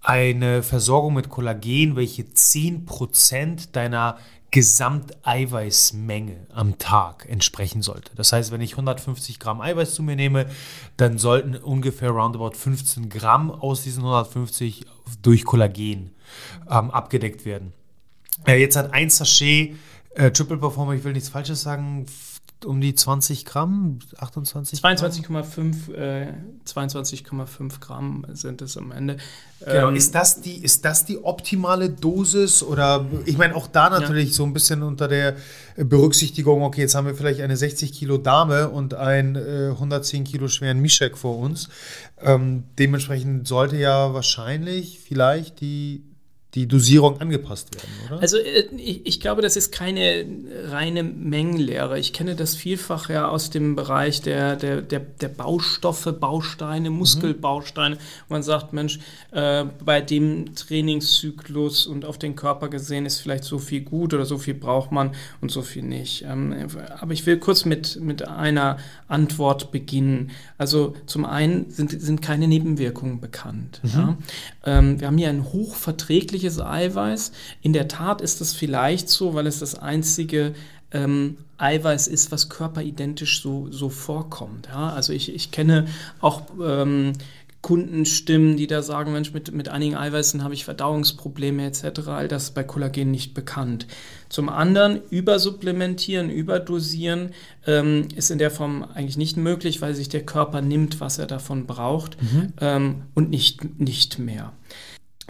eine Versorgung mit Kollagen, welche 10% deiner Gesamteiweißmenge am Tag entsprechen sollte. Das heißt, wenn ich 150 Gramm Eiweiß zu mir nehme, dann sollten ungefähr roundabout 15 Gramm aus diesen 150 durch Kollagen ähm, abgedeckt werden. Äh, jetzt hat ein Sachet äh, Triple Performer, ich will nichts Falsches sagen, um die 20 Gramm, 28 22,5 äh, 22,5 Gramm sind es am Ende. Genau. Ähm, ist, das die, ist das die optimale Dosis? Oder ich meine, auch da natürlich ja. so ein bisschen unter der Berücksichtigung, okay, jetzt haben wir vielleicht eine 60 Kilo Dame und einen äh, 110 Kilo schweren Mischek vor uns. Ähm, dementsprechend sollte ja wahrscheinlich vielleicht die die Dosierung angepasst werden, oder? Also äh, ich, ich, glaube, das ist keine reine Mengenlehre. Ich kenne das vielfach ja aus dem Bereich der, der, der, der Baustoffe, Bausteine, Muskelbausteine. Mhm. Man sagt, Mensch, äh, bei dem Trainingszyklus und auf den Körper gesehen ist vielleicht so viel gut oder so viel braucht man und so viel nicht. Ähm, aber ich will kurz mit, mit einer Antwort beginnen. Also zum einen sind, sind keine Nebenwirkungen bekannt. Mhm. Ja? Ähm, wir haben hier ein hochverträgliches Eiweiß. In der Tat ist es vielleicht so, weil es das einzige ähm, Eiweiß ist, was körperidentisch so, so vorkommt. Ja? Also ich, ich kenne auch ähm, Kundenstimmen, die da sagen, Mensch, mit, mit einigen Eiweißen habe ich Verdauungsprobleme etc. All das ist bei Kollagen nicht bekannt. Zum anderen, übersupplementieren, überdosieren ähm, ist in der Form eigentlich nicht möglich, weil sich der Körper nimmt, was er davon braucht mhm. ähm, und nicht, nicht mehr.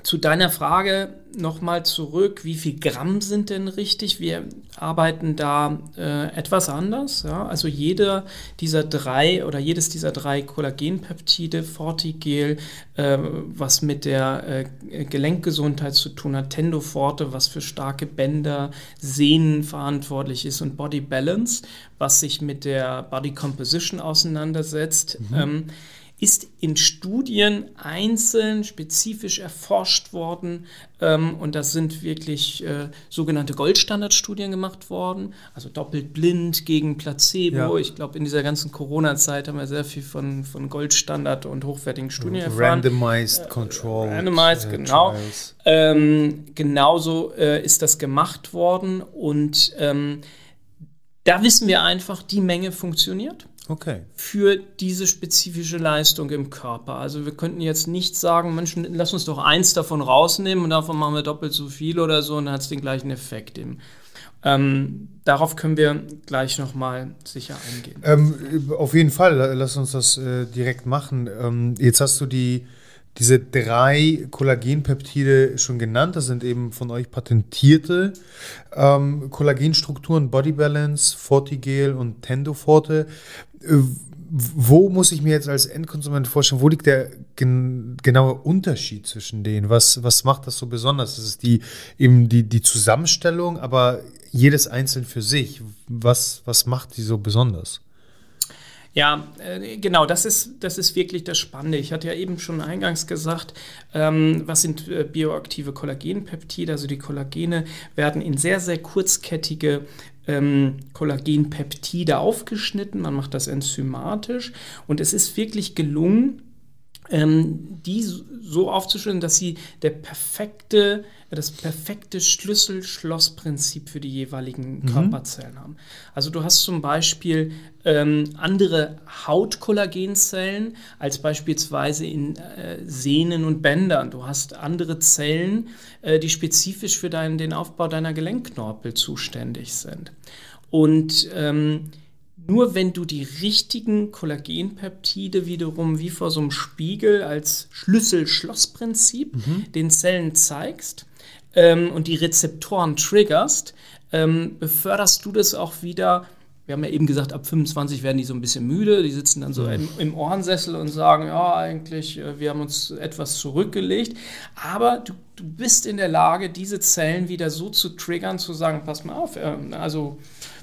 Zu deiner Frage nochmal zurück, wie viel Gramm sind denn richtig? Wir arbeiten da äh, etwas anders. Ja? Also jeder dieser drei oder jedes dieser drei Kollagenpeptide, Fortigel, äh, was mit der äh, Gelenkgesundheit zu tun hat, Tendoforte, was für starke Bänder, Sehnen verantwortlich ist und Body Balance, was sich mit der Body Composition auseinandersetzt. Mhm. Ähm, ist in Studien einzeln spezifisch erforscht worden ähm, und das sind wirklich äh, sogenannte Goldstandardstudien gemacht worden, also doppelt blind gegen Placebo. Ja. Ich glaube, in dieser ganzen Corona-Zeit haben wir sehr viel von, von Goldstandard und hochwertigen Studien erfahren. Randomized äh, Control. Randomized, äh, genau. Ähm, genauso äh, ist das gemacht worden und ähm, da wissen wir einfach, die Menge funktioniert. Okay. Für diese spezifische Leistung im Körper. Also wir könnten jetzt nicht sagen, Menschen, lass uns doch eins davon rausnehmen und davon machen wir doppelt so viel oder so und dann hat es den gleichen Effekt eben. Ähm, darauf können wir gleich nochmal sicher eingehen. Ähm, auf jeden Fall, lass uns das äh, direkt machen. Ähm, jetzt hast du die diese drei Kollagenpeptide schon genannt. Das sind eben von euch patentierte ähm, Kollagenstrukturen, Body Balance, Fortigel und Tendoforte. Äh, wo muss ich mir jetzt als Endkonsument vorstellen, wo liegt der gen genaue Unterschied zwischen denen? Was, was macht das so besonders? Das ist die, eben die, die Zusammenstellung, aber jedes einzeln für sich. Was, was macht die so besonders? Ja, äh, genau, das ist, das ist wirklich das Spannende. Ich hatte ja eben schon eingangs gesagt, ähm, was sind äh, bioaktive Kollagenpeptide? Also die Kollagene werden in sehr, sehr kurzkettige ähm, Kollagenpeptide aufgeschnitten. Man macht das enzymatisch und es ist wirklich gelungen, ähm, die so aufzuschlüsseln, dass sie der perfekte, das perfekte Schlüssel-Schloss-Prinzip für die jeweiligen mhm. Körperzellen haben. Also du hast zum Beispiel ähm, andere Hautkollagenzellen als beispielsweise in äh, Sehnen und Bändern. Du hast andere Zellen, äh, die spezifisch für deinen, den Aufbau deiner Gelenkknorpel zuständig sind. Und ähm, nur wenn du die richtigen Kollagenpeptide wiederum wie vor so einem Spiegel als Schlüssel-Schloss-Prinzip mhm. den Zellen zeigst ähm, und die Rezeptoren triggerst, ähm, beförderst du das auch wieder. Wir haben ja eben gesagt, ab 25 werden die so ein bisschen müde. Die sitzen dann so mhm. im, im, Ohrensessel und sagen, ja, eigentlich, äh, wir haben uns etwas zurückgelegt. Aber du, du bist in der Lage, diese Zellen wieder so zu triggern, zu sagen, pass mal auf, äh, also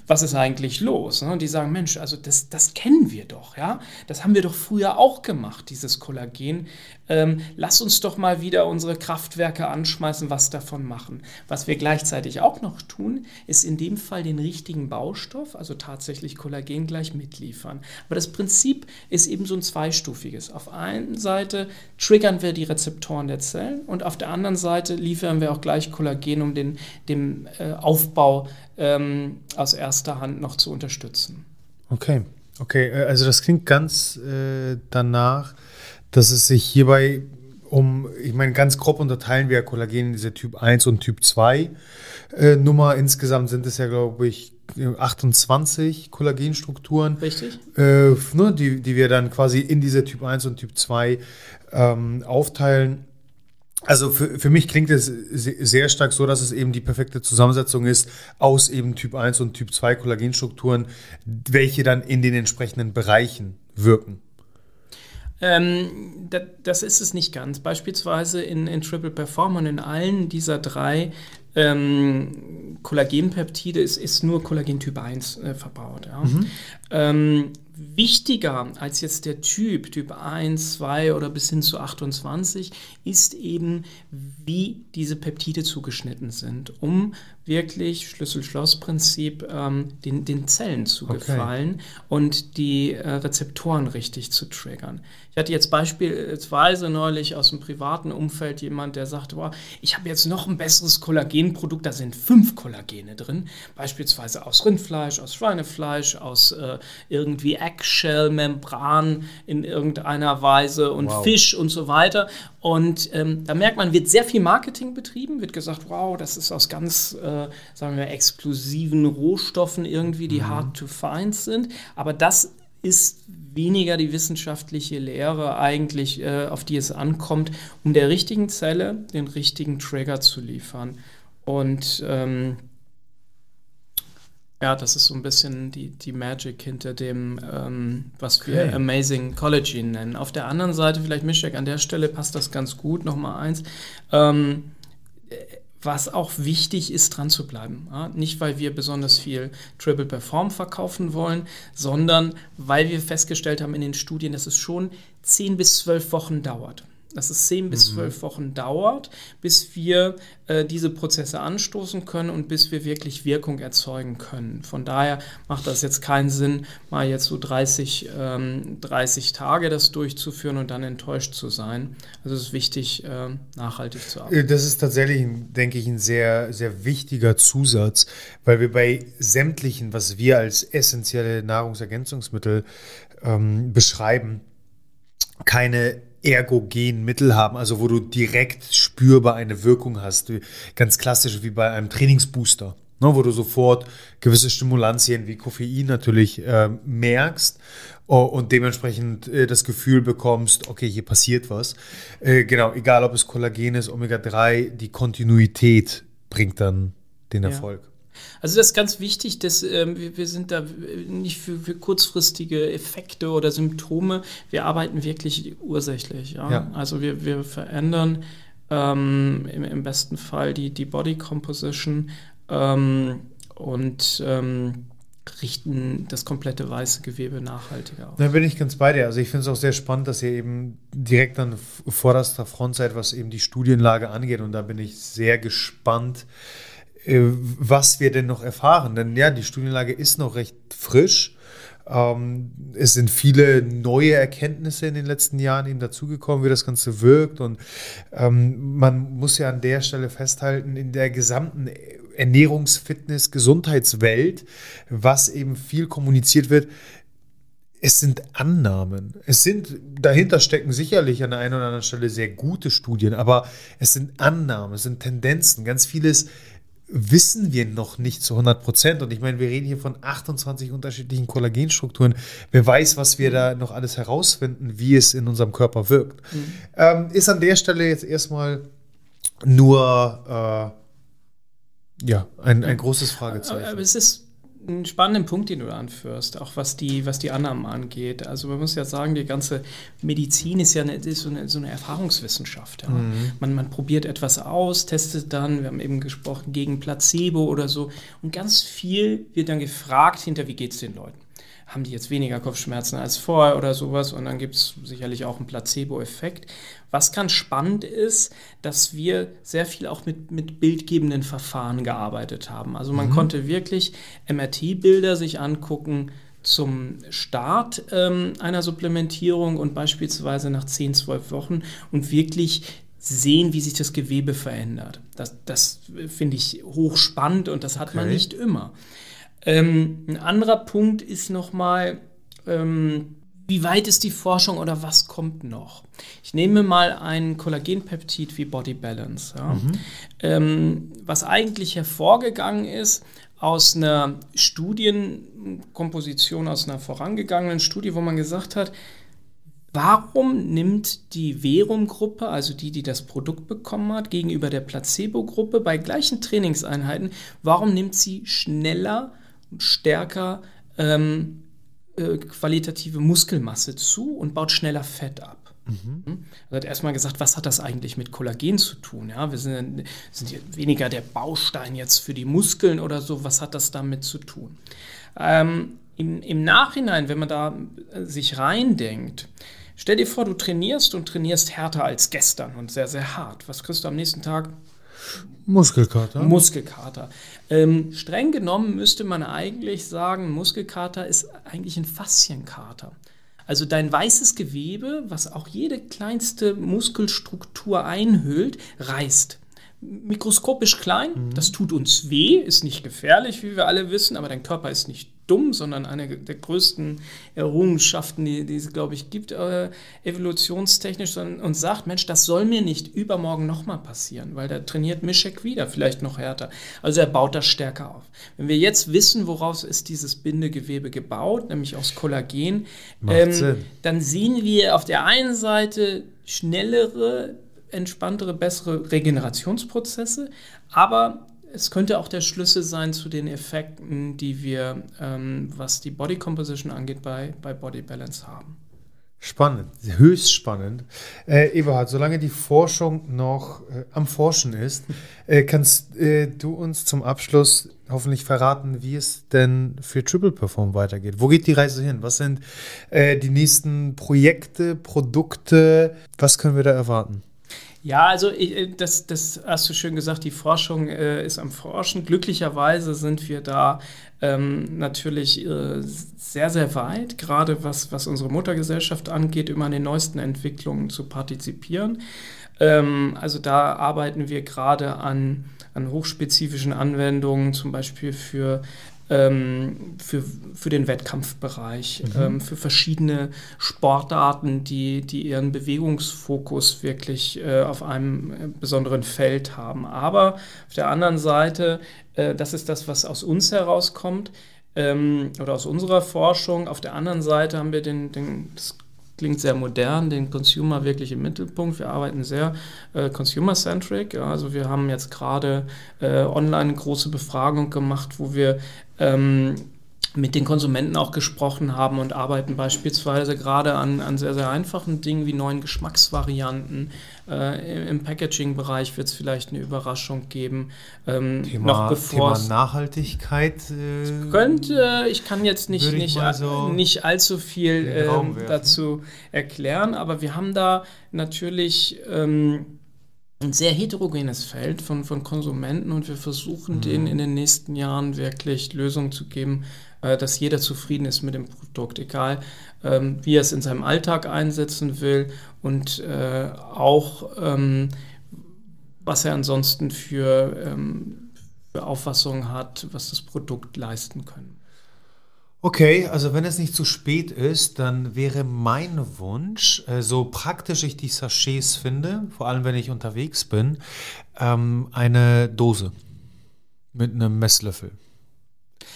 was ist eigentlich los? Und die sagen, Mensch, also das, das kennen wir doch, ja. Das haben wir doch früher auch gemacht, dieses Kollagen. Ähm, lass uns doch mal wieder unsere Kraftwerke anschmeißen, was davon machen. Was wir gleichzeitig auch noch tun, ist in dem Fall den richtigen Baustoff, also tatsächlich Kollagen gleich mitliefern. Aber das Prinzip ist eben so ein zweistufiges. Auf einer Seite triggern wir die Rezeptoren der Zellen und auf der anderen Seite liefern wir auch gleich Kollagen, um den, den äh, Aufbau ähm, aus erster Hand noch zu unterstützen. Okay, okay, äh, also das klingt ganz äh, danach, dass es sich hierbei um, ich meine, ganz grob unterteilen wir Kollagen in diese Typ 1 und Typ 2 äh, Nummer. Insgesamt sind es ja, glaube ich, 28 Kollagenstrukturen. Richtig. Äh, ne, die, die wir dann quasi in diese Typ 1 und Typ 2 ähm, aufteilen. Also für, für mich klingt es sehr stark so, dass es eben die perfekte Zusammensetzung ist aus eben Typ 1 und Typ 2 Kollagenstrukturen, welche dann in den entsprechenden Bereichen wirken. Ähm, das, das, ist es nicht ganz. Beispielsweise in, in Triple Perform und in allen dieser drei ähm, Kollagenpeptide ist, ist nur Kollagen Typ 1 äh, verbaut. Ja. Mhm. Ähm, wichtiger als jetzt der Typ, Typ 1, 2 oder bis hin zu 28, ist eben, wie diese Peptide zugeschnitten sind, um wirklich Schlüssel-Schloss-Prinzip ähm, den, den Zellen zu okay. gefallen und die äh, Rezeptoren richtig zu triggern. Ich hatte jetzt beispielsweise neulich aus dem privaten Umfeld jemand, der sagte, wow, ich habe jetzt noch ein besseres Kollagenprodukt, da sind fünf Kollagene drin, beispielsweise aus Rindfleisch, aus Schweinefleisch, aus äh, irgendwie Eggshell-Membran in irgendeiner Weise und wow. Fisch und so weiter. Und ähm, da merkt man, wird sehr viel Marketing betrieben, wird gesagt, wow, das ist aus ganz, äh, sagen wir, exklusiven Rohstoffen irgendwie, die mhm. hard to find sind. Aber das ist weniger die wissenschaftliche Lehre eigentlich, äh, auf die es ankommt, um der richtigen Zelle den richtigen Trigger zu liefern. Und ähm, ja, das ist so ein bisschen die, die Magic hinter dem, ähm, was okay. wir Amazing Collagen nennen. Auf der anderen Seite, vielleicht Mischek, an der Stelle passt das ganz gut, nochmal eins. Ähm, was auch wichtig ist, dran zu bleiben. Ja, nicht, weil wir besonders viel Triple Perform verkaufen wollen, sondern weil wir festgestellt haben in den Studien, dass es schon 10 bis 12 Wochen dauert dass es zehn bis mhm. zwölf Wochen dauert, bis wir äh, diese Prozesse anstoßen können und bis wir wirklich Wirkung erzeugen können. Von daher macht das jetzt keinen Sinn, mal jetzt so 30, ähm, 30 Tage das durchzuführen und dann enttäuscht zu sein. Also es ist wichtig, äh, nachhaltig zu arbeiten. Das ist tatsächlich, denke ich, ein sehr, sehr wichtiger Zusatz, weil wir bei sämtlichen, was wir als essentielle Nahrungsergänzungsmittel ähm, beschreiben, keine ergogen Mittel haben, also wo du direkt spürbar eine Wirkung hast. Ganz klassisch wie bei einem Trainingsbooster, ne, wo du sofort gewisse Stimulantien wie Koffein natürlich äh, merkst und dementsprechend äh, das Gefühl bekommst, okay, hier passiert was. Äh, genau, egal ob es Kollagen ist, Omega-3, die Kontinuität bringt dann den Erfolg. Also das ist ganz wichtig, dass ähm, wir, wir, sind da nicht für, für, kurzfristige Effekte oder Symptome, wir arbeiten wirklich ursächlich. Ja? ja. Also wir, wir verändern ähm, im, im, besten Fall die, die Body Composition ähm, und ähm, richten das komplette weiße Gewebe nachhaltiger aus. Da bin ich ganz bei dir. Also ich finde es auch sehr spannend, dass ihr eben direkt an vorderster Front seid, was eben die Studienlage angeht. Und da bin ich sehr gespannt, was wir denn noch erfahren. Denn ja, die Studienlage ist noch recht frisch. Ähm, es sind viele neue Erkenntnisse in den letzten Jahren eben dazugekommen, wie das Ganze wirkt. Und ähm, man muss ja an der Stelle festhalten, in der gesamten Ernährungs-, Fitness-, Gesundheitswelt, was eben viel kommuniziert wird, es sind Annahmen. Es sind, dahinter stecken sicherlich an der einen oder anderen Stelle sehr gute Studien, aber es sind Annahmen, es sind Tendenzen. Ganz vieles wissen wir noch nicht zu 100 Prozent. Und ich meine, wir reden hier von 28 unterschiedlichen Kollagenstrukturen. Wer weiß, was wir da noch alles herausfinden, wie es in unserem Körper wirkt. Mhm. Ähm, ist an der Stelle jetzt erstmal nur äh, ja, ein, ein großes Fragezeichen. Aber es ist einen spannenden Punkt, den du anführst, auch was die, was die Annahmen angeht. Also man muss ja sagen, die ganze Medizin ist ja eine, ist so, eine, so eine Erfahrungswissenschaft. Ja. Mhm. Man, man probiert etwas aus, testet dann, wir haben eben gesprochen, gegen Placebo oder so. Und ganz viel wird dann gefragt hinter, wie geht es den Leuten haben die jetzt weniger Kopfschmerzen als vorher oder sowas und dann gibt es sicherlich auch einen Placebo-Effekt. Was ganz spannend ist, dass wir sehr viel auch mit, mit bildgebenden Verfahren gearbeitet haben. Also man mhm. konnte wirklich MRT-Bilder sich angucken zum Start ähm, einer Supplementierung und beispielsweise nach 10, 12 Wochen und wirklich sehen, wie sich das Gewebe verändert. Das, das finde ich hochspannend und das hat okay. man nicht immer. Ähm, ein anderer Punkt ist nochmal, ähm, wie weit ist die Forschung oder was kommt noch? Ich nehme mal ein Kollagenpeptid wie Body Balance, ja, mhm. ähm, was eigentlich hervorgegangen ist aus einer Studienkomposition, aus einer vorangegangenen Studie, wo man gesagt hat, Warum nimmt die Verum-Gruppe, also die, die das Produkt bekommen hat, gegenüber der Placebo-Gruppe bei gleichen Trainingseinheiten, warum nimmt sie schneller stärker ähm, äh, qualitative Muskelmasse zu und baut schneller Fett ab. Mhm. Hm? Also hat erstmal gesagt, was hat das eigentlich mit Kollagen zu tun? Ja, wir sind, sind weniger der Baustein jetzt für die Muskeln oder so, was hat das damit zu tun? Ähm, im, Im Nachhinein, wenn man da äh, sich reindenkt, stell dir vor, du trainierst und trainierst härter als gestern und sehr, sehr hart. Was kriegst du am nächsten Tag? Muskelkater. Muskelkater. Ähm, streng genommen müsste man eigentlich sagen, Muskelkater ist eigentlich ein Faszienkater. Also dein weißes Gewebe, was auch jede kleinste Muskelstruktur einhüllt, reißt. Mikroskopisch klein, mhm. das tut uns weh, ist nicht gefährlich, wie wir alle wissen, aber dein Körper ist nicht dumm, sondern eine der größten Errungenschaften, die, die es, glaube ich, gibt, äh, evolutionstechnisch, und, und sagt, Mensch, das soll mir nicht übermorgen nochmal passieren, weil da trainiert Mischek wieder, vielleicht noch härter. Also er baut das stärker auf. Wenn wir jetzt wissen, woraus ist dieses Bindegewebe gebaut, nämlich aus Kollagen, ähm, dann sehen wir auf der einen Seite schnellere, entspanntere, bessere Regenerationsprozesse, aber es könnte auch der Schlüssel sein zu den Effekten, die wir, ähm, was die Body Composition angeht, bei, bei Body Balance haben. Spannend, höchst spannend. Äh, Eberhard, solange die Forschung noch äh, am Forschen ist, äh, kannst äh, du uns zum Abschluss hoffentlich verraten, wie es denn für Triple Perform weitergeht. Wo geht die Reise hin? Was sind äh, die nächsten Projekte, Produkte? Was können wir da erwarten? Ja, also ich, äh, das, das hast du schön gesagt, die Forschung äh, ist am Forschen. Glücklicherweise sind wir da ähm, natürlich äh, sehr, sehr weit, gerade was, was unsere Muttergesellschaft angeht, immer an den neuesten Entwicklungen zu partizipieren. Ähm, also da arbeiten wir gerade an, an hochspezifischen Anwendungen, zum Beispiel für ähm, für, für den Wettkampfbereich, mhm. ähm, für verschiedene Sportarten, die, die ihren Bewegungsfokus wirklich äh, auf einem äh, besonderen Feld haben. Aber auf der anderen Seite, äh, das ist das, was aus uns herauskommt ähm, oder aus unserer Forschung. Auf der anderen Seite haben wir den, den, das klingt sehr modern, den Consumer wirklich im Mittelpunkt. Wir arbeiten sehr äh, consumer-centric. Ja, also wir haben jetzt gerade äh, online eine große Befragung gemacht, wo wir ähm, mit den Konsumenten auch gesprochen haben und arbeiten beispielsweise gerade an, an sehr, sehr einfachen Dingen wie neuen Geschmacksvarianten. Äh, Im Packaging-Bereich wird es vielleicht eine Überraschung geben. Ähm, Thema, noch bevor Thema Nachhaltigkeit. Äh, könnte, ich kann jetzt nicht, nicht, so nicht allzu viel äh, dazu erklären, aber wir haben da natürlich. Ähm, ein sehr heterogenes Feld von, von Konsumenten und wir versuchen mhm. denen in den nächsten Jahren wirklich Lösungen zu geben, äh, dass jeder zufrieden ist mit dem Produkt, egal ähm, wie er es in seinem Alltag einsetzen will und äh, auch ähm, was er ansonsten für, ähm, für Auffassungen hat, was das Produkt leisten kann. Okay, also wenn es nicht zu spät ist, dann wäre mein Wunsch, äh, so praktisch ich die Sachets finde, vor allem wenn ich unterwegs bin, ähm, eine Dose mit einem Messlöffel.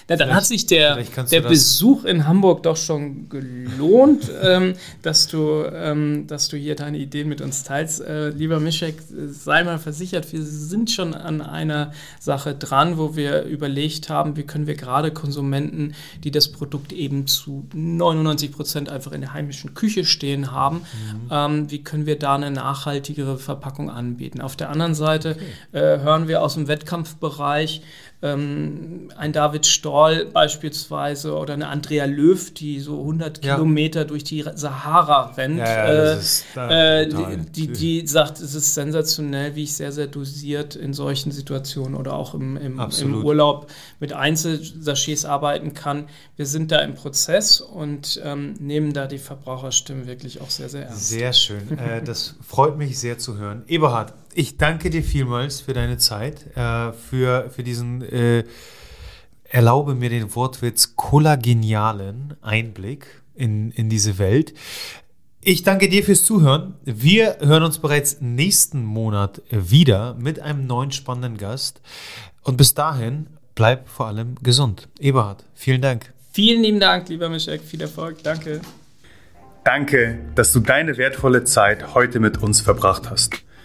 Na, dann hat sich der, der Besuch in Hamburg doch schon gelohnt, ähm, dass, du, ähm, dass du hier deine Ideen mit uns teilst. Äh, lieber Mischek, sei mal versichert, wir sind schon an einer Sache dran, wo wir überlegt haben, wie können wir gerade Konsumenten, die das Produkt eben zu 99 Prozent einfach in der heimischen Küche stehen haben, mhm. ähm, wie können wir da eine nachhaltigere Verpackung anbieten. Auf der anderen Seite okay. äh, hören wir aus dem Wettkampfbereich, ähm, ein David Storl beispielsweise oder eine Andrea Löw, die so 100 ja. Kilometer durch die Sahara rennt, ja, äh, äh, die, die, sagt, es ist sensationell, wie ich sehr, sehr dosiert in solchen Situationen oder auch im, im, im Urlaub mit Einzelsachets arbeiten kann. Wir sind da im Prozess und ähm, nehmen da die Verbraucherstimmen wirklich auch sehr, sehr ernst. Sehr schön. äh, das freut mich sehr zu hören. Eberhard, ich danke dir vielmals für deine Zeit, äh, für, für diesen, äh, erlaube mir den Wortwitz, kollagenialen Einblick in, in diese Welt. Ich danke dir fürs Zuhören. Wir hören uns bereits nächsten Monat wieder mit einem neuen spannenden Gast. Und bis dahin, bleib vor allem gesund. Eberhard, vielen Dank. Vielen lieben Dank, lieber Mischek. Viel Erfolg. Danke. Danke, dass du deine wertvolle Zeit heute mit uns verbracht hast.